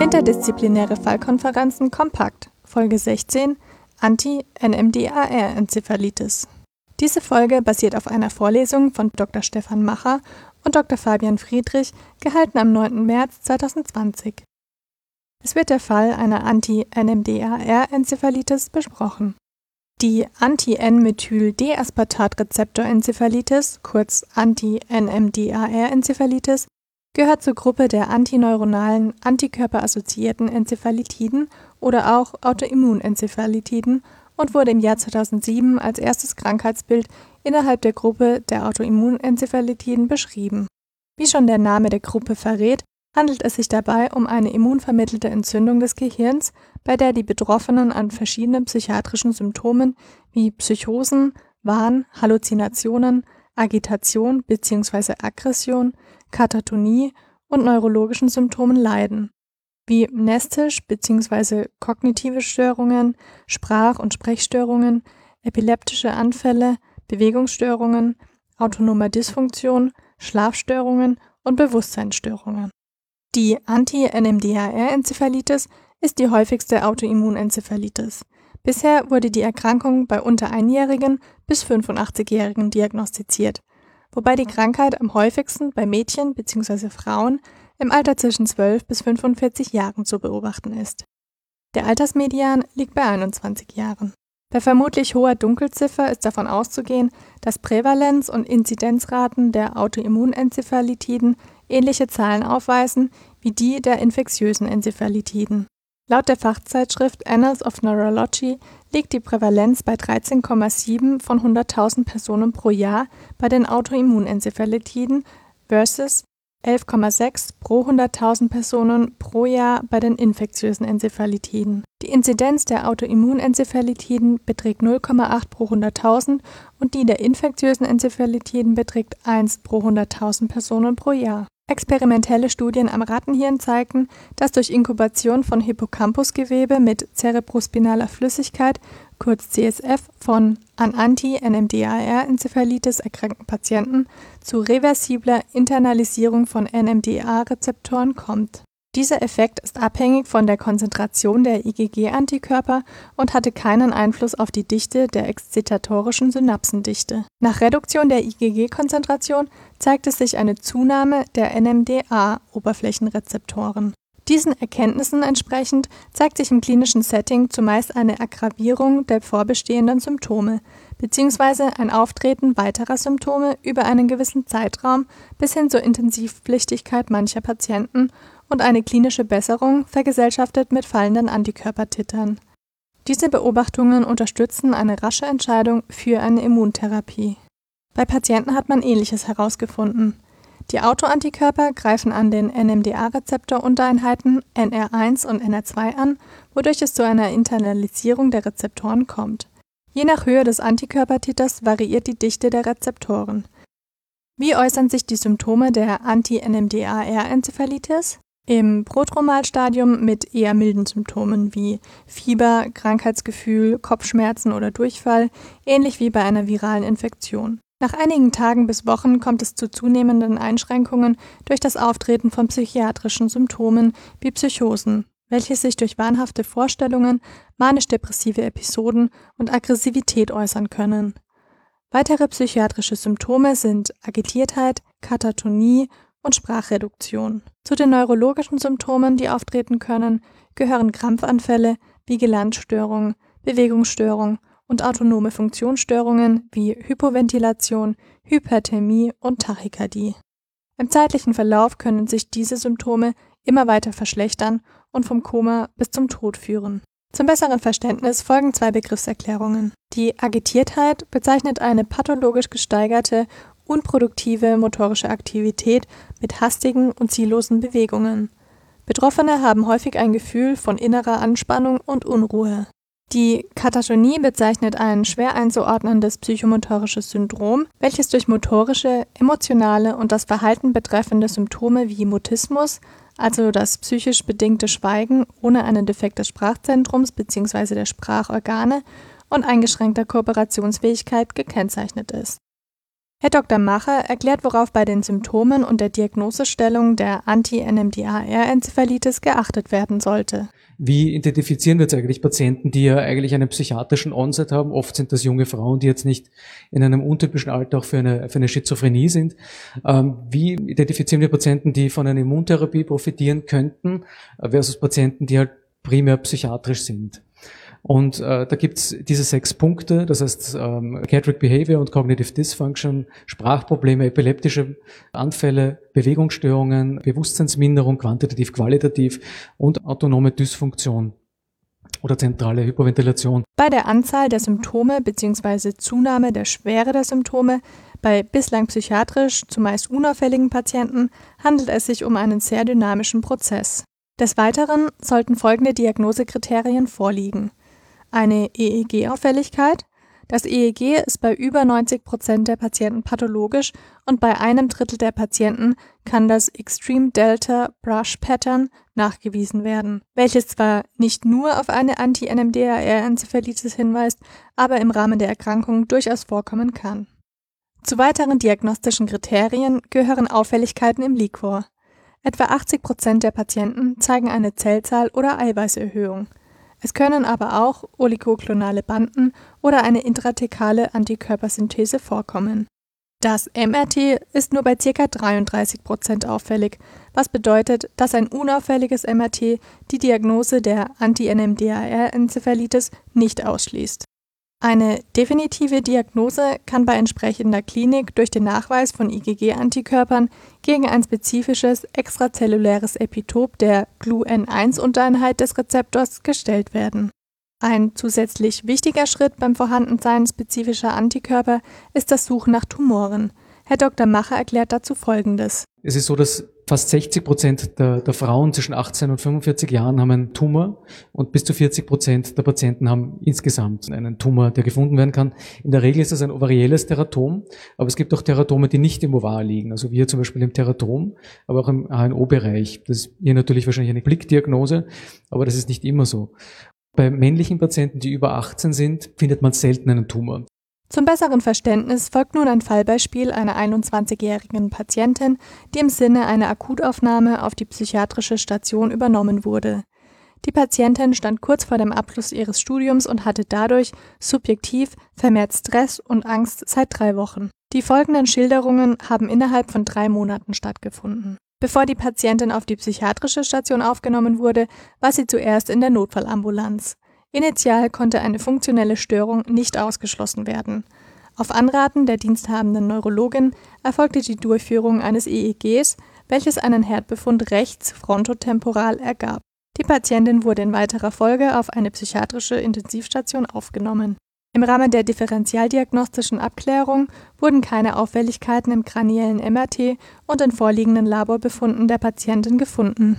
Interdisziplinäre Fallkonferenzen kompakt, Folge 16 Anti-NMDAR-Enzephalitis. Diese Folge basiert auf einer Vorlesung von Dr. Stefan Macher und Dr. Fabian Friedrich, gehalten am 9. März 2020. Es wird der Fall einer Anti-NMDAR-Enzephalitis besprochen. Die Anti-N-Methyl-D-Aspartat-Rezeptor-Enzephalitis, kurz Anti-NMDAR-Enzephalitis, gehört zur Gruppe der antineuronalen, antikörperassoziierten Enzephalitiden oder auch Autoimmunenzephalitiden und wurde im Jahr 2007 als erstes Krankheitsbild innerhalb der Gruppe der Autoimmunenzephalitiden beschrieben. Wie schon der Name der Gruppe verrät, handelt es sich dabei um eine immunvermittelte Entzündung des Gehirns, bei der die Betroffenen an verschiedenen psychiatrischen Symptomen wie Psychosen, Wahn, Halluzinationen, Agitation bzw. Aggression, Katatonie und neurologischen Symptomen leiden, wie Mnestisch bzw. kognitive Störungen, Sprach- und Sprechstörungen, epileptische Anfälle, Bewegungsstörungen, autonome Dysfunktion, Schlafstörungen und Bewusstseinsstörungen. Die Anti-NMDAR-Enzephalitis ist die häufigste Autoimmunenzephalitis. Bisher wurde die Erkrankung bei unter Einjährigen bis 85-Jährigen diagnostiziert, wobei die Krankheit am häufigsten bei Mädchen bzw. Frauen im Alter zwischen 12 bis 45 Jahren zu beobachten ist. Der Altersmedian liegt bei 21 Jahren. Bei vermutlich hoher Dunkelziffer ist davon auszugehen, dass Prävalenz- und Inzidenzraten der Autoimmunenzephalitiden ähnliche Zahlen aufweisen wie die der infektiösen Enzephalitiden. Laut der Fachzeitschrift Annals of Neurology liegt die Prävalenz bei 13,7 von 100.000 Personen pro Jahr bei den Autoimmunenzephalitiden versus 11,6 pro 100.000 Personen pro Jahr bei den infektiösen Enzephalitiden. Die Inzidenz der Autoimmunenzephalitiden beträgt 0,8 pro 100.000 und die der infektiösen Enzephalitiden beträgt 1 pro 100.000 Personen pro Jahr. Experimentelle Studien am Rattenhirn zeigten, dass durch Inkubation von Hippocampusgewebe mit cerebrospinaler Flüssigkeit kurz CSF von an Anti-NMDAR-Enzephalitis erkrankten Patienten zu reversibler Internalisierung von NMDA-Rezeptoren kommt. Dieser Effekt ist abhängig von der Konzentration der IgG-Antikörper und hatte keinen Einfluss auf die Dichte der exzitatorischen Synapsendichte. Nach Reduktion der IgG-Konzentration zeigte sich eine Zunahme der NMDA-Oberflächenrezeptoren. Diesen Erkenntnissen entsprechend zeigt sich im klinischen Setting zumeist eine Aggravierung der vorbestehenden Symptome bzw. ein Auftreten weiterer Symptome über einen gewissen Zeitraum bis hin zur Intensivpflichtigkeit mancher Patienten und eine klinische Besserung vergesellschaftet mit fallenden Antikörpertitern. Diese Beobachtungen unterstützen eine rasche Entscheidung für eine Immuntherapie. Bei Patienten hat man ähnliches herausgefunden. Die Autoantikörper greifen an den NMDA-Rezeptor-Untereinheiten NR1 und NR2 an, wodurch es zu einer Internalisierung der Rezeptoren kommt. Je nach Höhe des Antikörpertiters variiert die Dichte der Rezeptoren. Wie äußern sich die Symptome der Anti-NMDAR-Enzephalitis? Im Prodromalstadium mit eher milden Symptomen wie Fieber, Krankheitsgefühl, Kopfschmerzen oder Durchfall, ähnlich wie bei einer viralen Infektion. Nach einigen Tagen bis Wochen kommt es zu zunehmenden Einschränkungen durch das Auftreten von psychiatrischen Symptomen wie Psychosen, welche sich durch wahnhafte Vorstellungen, manisch-depressive Episoden und Aggressivität äußern können. Weitere psychiatrische Symptome sind Agitiertheit, Katatonie und Sprachreduktion. Zu den neurologischen Symptomen, die auftreten können, gehören Krampfanfälle, Vigilantstörung, Bewegungsstörung und autonome Funktionsstörungen wie Hypoventilation, Hyperthermie und Tachykardie. Im zeitlichen Verlauf können sich diese Symptome immer weiter verschlechtern und vom Koma bis zum Tod führen. Zum besseren Verständnis folgen zwei Begriffserklärungen. Die Agitiertheit bezeichnet eine pathologisch gesteigerte, unproduktive motorische Aktivität mit hastigen und ziellosen Bewegungen. Betroffene haben häufig ein Gefühl von innerer Anspannung und Unruhe. Die Katatonie bezeichnet ein schwer einzuordnendes psychomotorisches Syndrom, welches durch motorische, emotionale und das Verhalten betreffende Symptome wie Mutismus, also das psychisch bedingte Schweigen ohne einen Defekt des Sprachzentrums bzw. der Sprachorgane und eingeschränkter Kooperationsfähigkeit gekennzeichnet ist. Herr Dr. Macher erklärt, worauf bei den Symptomen und der Diagnosestellung der Anti-NMDAR-Enzephalitis geachtet werden sollte. Wie identifizieren wir jetzt eigentlich Patienten, die ja eigentlich einen psychiatrischen Onset haben? Oft sind das junge Frauen, die jetzt nicht in einem untypischen Alter auch für eine, für eine Schizophrenie sind. Ähm, wie identifizieren wir Patienten, die von einer Immuntherapie profitieren könnten, versus Patienten, die halt primär psychiatrisch sind? Und äh, da gibt's diese sechs Punkte, das heißt ähm, Psychiatric Behavior und Cognitive Dysfunction, Sprachprobleme, epileptische Anfälle, Bewegungsstörungen, Bewusstseinsminderung, quantitativ, qualitativ und autonome Dysfunktion oder zentrale Hyperventilation. Bei der Anzahl der Symptome bzw. Zunahme der Schwere der Symptome bei bislang psychiatrisch zumeist unauffälligen Patienten handelt es sich um einen sehr dynamischen Prozess. Des Weiteren sollten folgende Diagnosekriterien vorliegen eine EEG-Auffälligkeit. Das EEG ist bei über 90 Prozent der Patienten pathologisch und bei einem Drittel der Patienten kann das Extreme Delta Brush Pattern nachgewiesen werden, welches zwar nicht nur auf eine Anti-NMDAR-Enzephalitis hinweist, aber im Rahmen der Erkrankung durchaus vorkommen kann. Zu weiteren diagnostischen Kriterien gehören Auffälligkeiten im Liquor. Etwa 80 Prozent der Patienten zeigen eine Zellzahl- oder Eiweißerhöhung. Es können aber auch oligoklonale Banden oder eine intrathekale Antikörpersynthese vorkommen. Das MRT ist nur bei ca. 33 Prozent auffällig, was bedeutet, dass ein unauffälliges MRT die Diagnose der Anti-NMDAR-Enzephalitis nicht ausschließt. Eine definitive Diagnose kann bei entsprechender Klinik durch den Nachweis von IgG-Antikörpern gegen ein spezifisches extrazelluläres Epitop der GLU-N1-Untereinheit des Rezeptors gestellt werden. Ein zusätzlich wichtiger Schritt beim Vorhandensein spezifischer Antikörper ist das Suchen nach Tumoren. Herr Dr. Macher erklärt dazu Folgendes. Es ist so, dass fast 60 Prozent der, der, Frauen zwischen 18 und 45 Jahren haben einen Tumor und bis zu 40 Prozent der Patienten haben insgesamt einen Tumor, der gefunden werden kann. In der Regel ist das ein ovarielles Teratom, aber es gibt auch Teratome, die nicht im Ovar liegen, also wir zum Beispiel im Teratom, aber auch im HNO-Bereich. Das ist hier natürlich wahrscheinlich eine Blickdiagnose, aber das ist nicht immer so. Bei männlichen Patienten, die über 18 sind, findet man selten einen Tumor. Zum besseren Verständnis folgt nun ein Fallbeispiel einer 21-jährigen Patientin, die im Sinne einer Akutaufnahme auf die psychiatrische Station übernommen wurde. Die Patientin stand kurz vor dem Abschluss ihres Studiums und hatte dadurch subjektiv vermehrt Stress und Angst seit drei Wochen. Die folgenden Schilderungen haben innerhalb von drei Monaten stattgefunden. Bevor die Patientin auf die psychiatrische Station aufgenommen wurde, war sie zuerst in der Notfallambulanz. Initial konnte eine funktionelle Störung nicht ausgeschlossen werden. Auf Anraten der diensthabenden Neurologin erfolgte die Durchführung eines EEGs, welches einen Herdbefund rechts frontotemporal ergab. Die Patientin wurde in weiterer Folge auf eine psychiatrische Intensivstation aufgenommen. Im Rahmen der differentialdiagnostischen Abklärung wurden keine Auffälligkeiten im kraniellen MRT und in vorliegenden Laborbefunden der Patientin gefunden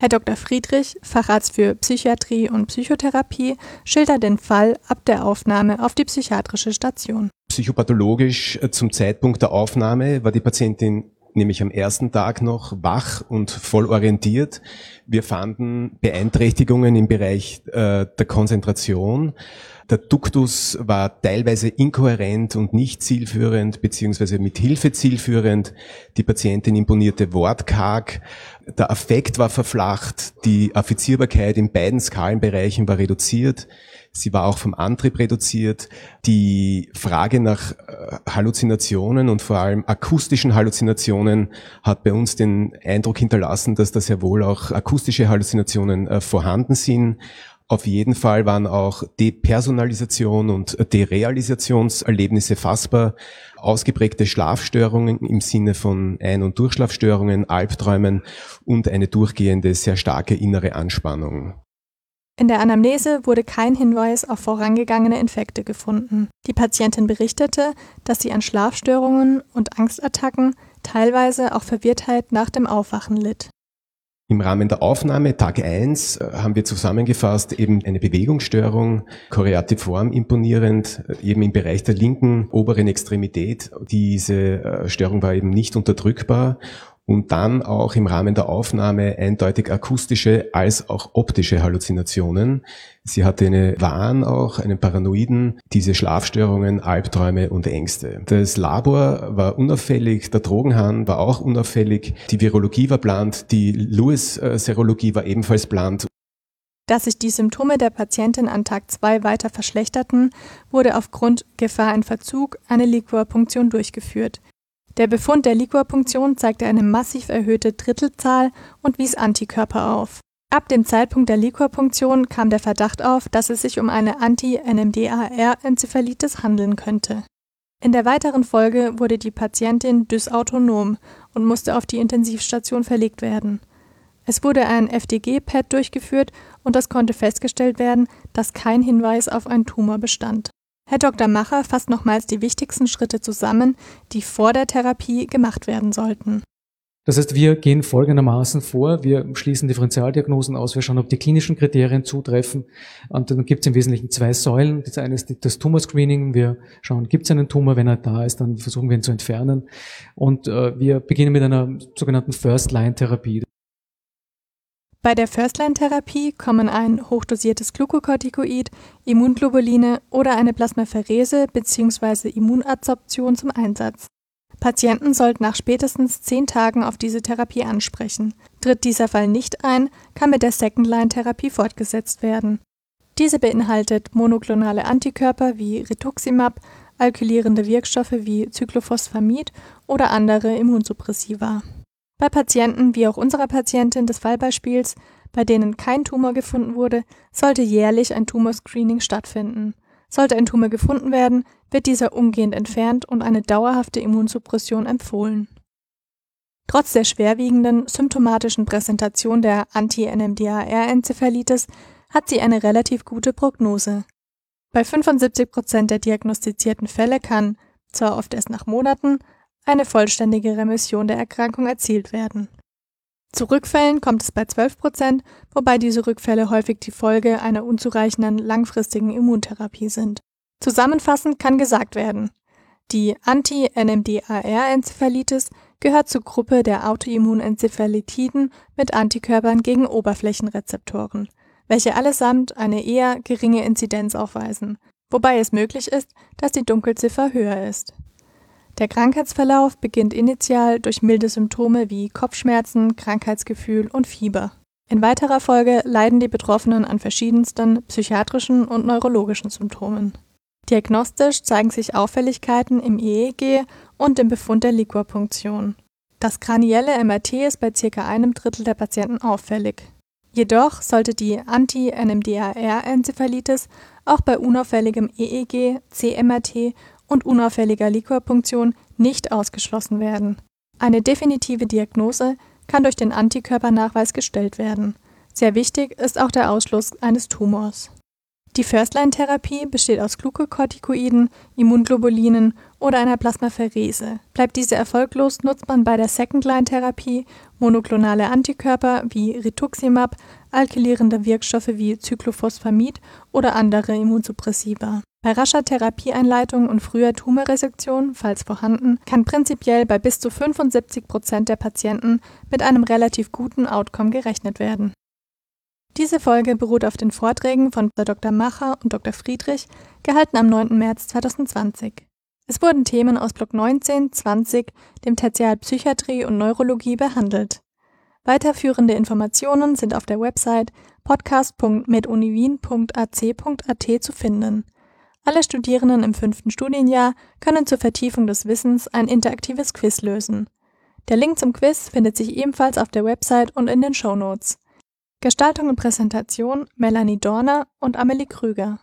Herr Dr. Friedrich, Facharzt für Psychiatrie und Psychotherapie, schildert den Fall ab der Aufnahme auf die psychiatrische Station. Psychopathologisch äh, zum Zeitpunkt der Aufnahme war die Patientin nämlich am ersten Tag noch wach und voll orientiert. Wir fanden Beeinträchtigungen im Bereich äh, der Konzentration. Der Duktus war teilweise inkohärent und nicht zielführend, beziehungsweise mit Hilfe zielführend. Die Patientin imponierte wortkarg. Der Affekt war verflacht. Die Affizierbarkeit in beiden Skalenbereichen war reduziert. Sie war auch vom Antrieb reduziert. Die Frage nach äh, Halluzinationen und vor allem akustischen Halluzinationen hat bei uns den Eindruck hinterlassen, dass da sehr wohl auch akustische Halluzinationen äh, vorhanden sind. Auf jeden Fall waren auch Depersonalisation und Derealisationserlebnisse fassbar. Ausgeprägte Schlafstörungen im Sinne von Ein- und Durchschlafstörungen, Albträumen und eine durchgehende, sehr starke innere Anspannung. In der Anamnese wurde kein Hinweis auf vorangegangene Infekte gefunden. Die Patientin berichtete, dass sie an Schlafstörungen und Angstattacken, teilweise auch Verwirrtheit nach dem Aufwachen litt. Im Rahmen der Aufnahme, Tag 1, äh, haben wir zusammengefasst eben eine Bewegungsstörung, choreatiform imponierend, äh, eben im Bereich der linken oberen Extremität. Diese äh, Störung war eben nicht unterdrückbar und dann auch im Rahmen der Aufnahme eindeutig akustische als auch optische Halluzinationen. Sie hatte eine Wahn auch, einen Paranoiden, diese Schlafstörungen, Albträume und Ängste. Das Labor war unauffällig, der Drogenhahn war auch unauffällig, die Virologie war plant, die Lewis-Serologie war ebenfalls plant dass sich die Symptome der Patientin an Tag 2 weiter verschlechterten, wurde aufgrund Gefahr in Verzug eine Liquorpunktion durchgeführt. Der Befund der Liquorpunktion zeigte eine massiv erhöhte Drittelzahl und wies Antikörper auf. Ab dem Zeitpunkt der Liquorpunktion kam der Verdacht auf, dass es sich um eine Anti-NMDAR-Enzephalitis handeln könnte. In der weiteren Folge wurde die Patientin dysautonom und musste auf die Intensivstation verlegt werden. Es wurde ein FDG-PET durchgeführt und es konnte festgestellt werden, dass kein Hinweis auf einen Tumor bestand. Herr Dr. Macher fasst nochmals die wichtigsten Schritte zusammen, die vor der Therapie gemacht werden sollten. Das heißt, wir gehen folgendermaßen vor. Wir schließen Differentialdiagnosen aus. Wir schauen, ob die klinischen Kriterien zutreffen. Und dann gibt es im Wesentlichen zwei Säulen. Das eine ist das Tumorscreening. Wir schauen, gibt es einen Tumor? Wenn er da ist, dann versuchen wir ihn zu entfernen. Und äh, wir beginnen mit einer sogenannten First-Line-Therapie. Bei der First-Line-Therapie kommen ein hochdosiertes Glukokortikoid, Immunglobuline oder eine Plasmapherese bzw. Immunadsorption zum Einsatz. Patienten sollten nach spätestens zehn Tagen auf diese Therapie ansprechen. Tritt dieser Fall nicht ein, kann mit der Second-Line-Therapie fortgesetzt werden. Diese beinhaltet monoklonale Antikörper wie Rituximab, alkylierende Wirkstoffe wie Cyclophosphamid oder andere Immunsuppressiva. Bei Patienten wie auch unserer Patientin des Fallbeispiels, bei denen kein Tumor gefunden wurde, sollte jährlich ein Tumorscreening stattfinden. Sollte ein Tumor gefunden werden, wird dieser umgehend entfernt und eine dauerhafte Immunsuppression empfohlen. Trotz der schwerwiegenden symptomatischen Präsentation der Anti-NMDAR-Enzephalitis hat sie eine relativ gute Prognose. Bei 75 Prozent der diagnostizierten Fälle kann, zwar oft erst nach Monaten, eine vollständige Remission der Erkrankung erzielt werden. Zu Rückfällen kommt es bei 12 Prozent, wobei diese Rückfälle häufig die Folge einer unzureichenden langfristigen Immuntherapie sind. Zusammenfassend kann gesagt werden, die Anti-NMDAR-Enzephalitis gehört zur Gruppe der Autoimmunenzephalitiden mit Antikörpern gegen Oberflächenrezeptoren, welche allesamt eine eher geringe Inzidenz aufweisen, wobei es möglich ist, dass die Dunkelziffer höher ist. Der Krankheitsverlauf beginnt initial durch milde Symptome wie Kopfschmerzen, Krankheitsgefühl und Fieber. In weiterer Folge leiden die Betroffenen an verschiedensten psychiatrischen und neurologischen Symptomen. Diagnostisch zeigen sich Auffälligkeiten im EEG und im Befund der Liquorpunktion. Das kranielle MRT ist bei ca. einem Drittel der Patienten auffällig. Jedoch sollte die Anti-NMDAR-Enzephalitis auch bei unauffälligem EEG, CMRT und unauffälliger Liquorpunktion nicht ausgeschlossen werden. Eine definitive Diagnose kann durch den Antikörpernachweis gestellt werden. Sehr wichtig ist auch der Ausschluss eines Tumors. Die First-Line-Therapie besteht aus Glukokortikoiden, Immunglobulinen oder einer Plasmapherese. Bleibt diese erfolglos, nutzt man bei der Second-Line-Therapie monoklonale Antikörper wie Rituximab, alkylierende Wirkstoffe wie Cyclophosphamid oder andere Immunsuppressiva. Bei rascher Therapieeinleitung und früher Tumorresektion, falls vorhanden, kann prinzipiell bei bis zu 75 Prozent der Patienten mit einem relativ guten Outcome gerechnet werden. Diese Folge beruht auf den Vorträgen von Dr. Macher und Dr. Friedrich, gehalten am 9. März 2020. Es wurden Themen aus Block 19, 20, dem Tertial Psychiatrie und Neurologie behandelt. Weiterführende Informationen sind auf der Website podcast.meduniwien.ac.at zu finden. Alle Studierenden im fünften Studienjahr können zur Vertiefung des Wissens ein interaktives Quiz lösen. Der Link zum Quiz findet sich ebenfalls auf der Website und in den Show Notes. Gestaltung und Präsentation Melanie Dorner und Amelie Krüger